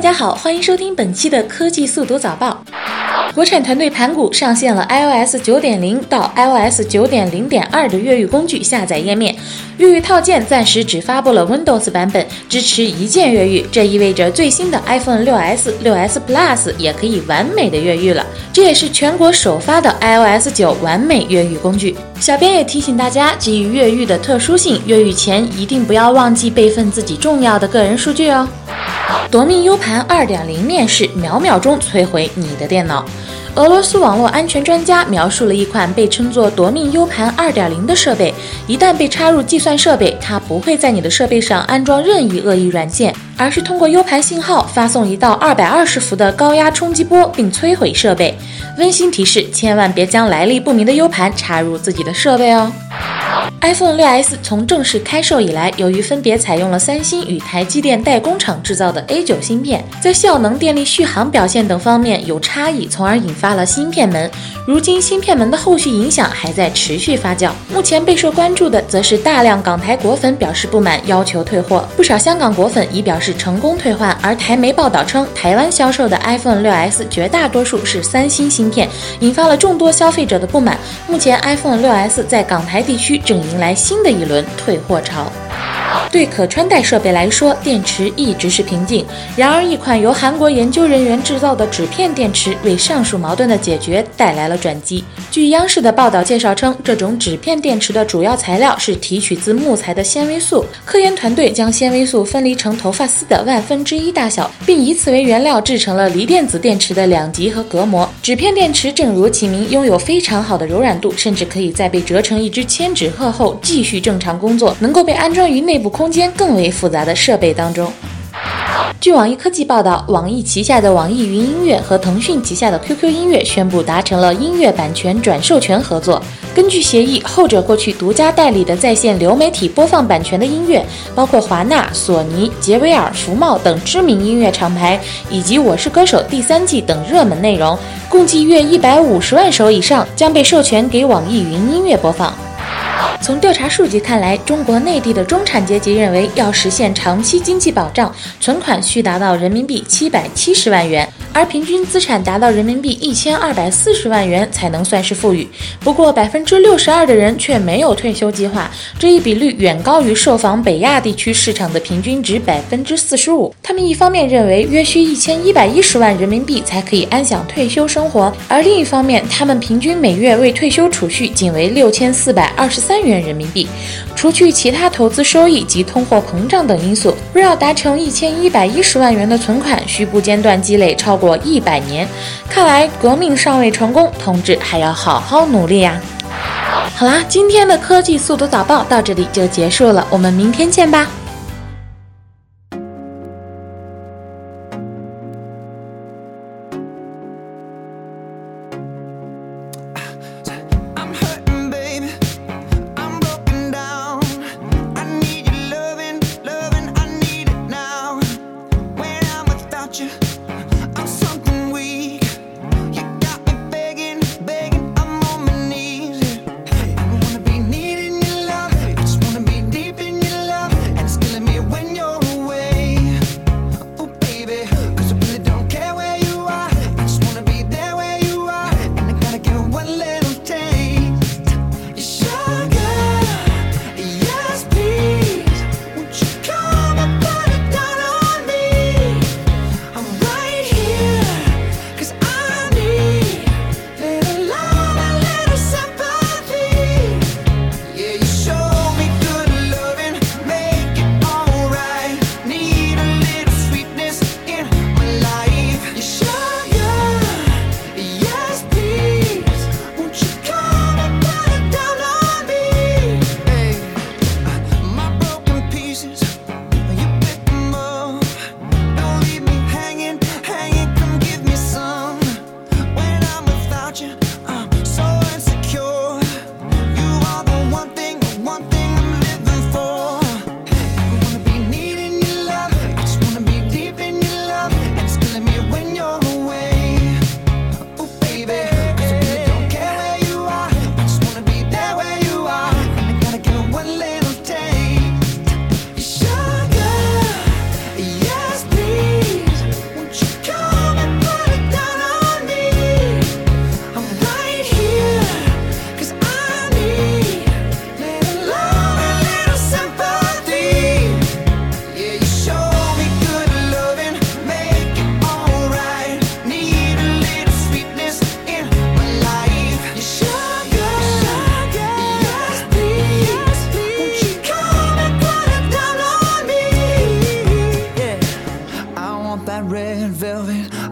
大家好，欢迎收听本期的科技速读早报。国产团队盘古上线了 iOS 9.0到 iOS 9.0.2的越狱工具下载页面，越狱套件暂时只发布了 Windows 版本，支持一键越狱。这意味着最新的 iPhone 6s、6s Plus 也可以完美的越狱了。这也是全国首发的 iOS 9完美越狱工具。小编也提醒大家，基于越狱的特殊性，越狱前一定不要忘记备份自己重要的个人数据哦。夺命 U 盘2.0面世，秒秒钟摧毁你的电脑。俄罗斯网络安全专家描述了一款被称作“夺命 U 盘 2.0” 的设备，一旦被插入计算设备，它不会在你的设备上安装任意恶意软件，而是通过 U 盘信号发送一道220伏的高压冲击波，并摧毁设备。温馨提示：千万别将来历不明的 U 盘插入自己的设备哦。iPhone 6s 从正式开售以来，由于分别采用了三星与台积电代工厂制造的 A9 芯片，在效能、电力续航表现等方面有差异，从而引发了芯片门。如今，芯片门的后续影响还在持续发酵。目前备受关注的，则是大量港台果粉表示不满，要求退货。不少香港果粉已表示成功退换。而台媒报道称，台湾销售的 iPhone 6s 绝大多数是三星芯片，引发了众多消费者的不满。目前，iPhone 6s 在港台地区正迎来新的一轮退货潮。对可穿戴设备来说，电池一直是瓶颈。然而，一款由韩国研究人员制造的纸片电池，为上述矛盾的解决带来了转机。据央视的报道介绍称，这种纸片电池的主要材料是提取自木材的纤维素。科研团队将纤维素分离成头发丝的万分之一大小，并以此为原料制成了锂电子电池的两极和隔膜。纸片电池正如其名，拥有非常好的柔软度，甚至可以在被折成一支千纸鹤后继续正常工作，能够被安装于内部空间更为复杂的设备当中。据网易科技报道，网易旗下的网易云音乐和腾讯旗下的 QQ 音乐宣布达成了音乐版权转授权合作。根据协议，后者过去独家代理的在线流媒体播放版权的音乐，包括华纳、索尼、杰威尔、福茂等知名音乐厂牌，以及《我是歌手》第三季等热门内容，共计约一百五十万首以上，将被授权给网易云音乐播放。从调查数据看来，中国内地的中产阶级认为，要实现长期经济保障，存款需达到人民币七百七十万元，而平均资产达到人民币一千二百四十万元才能算是富裕。不过，百分之六十二的人却没有退休计划，这一比率远高于受访北亚地区市场的平均值百分之四十五。他们一方面认为约需一千一百一十万人民币才可以安享退休生活，而另一方面，他们平均每月为退休储蓄仅为六千四百二十三元。元人民币，除去其他投资收益及通货膨胀等因素，若要达成一千一百一十万元的存款，需不间断积累超过一百年。看来革命尚未成功，同志还要好好努力呀！好啦，今天的科技速读早报到这里就结束了，我们明天见吧。you.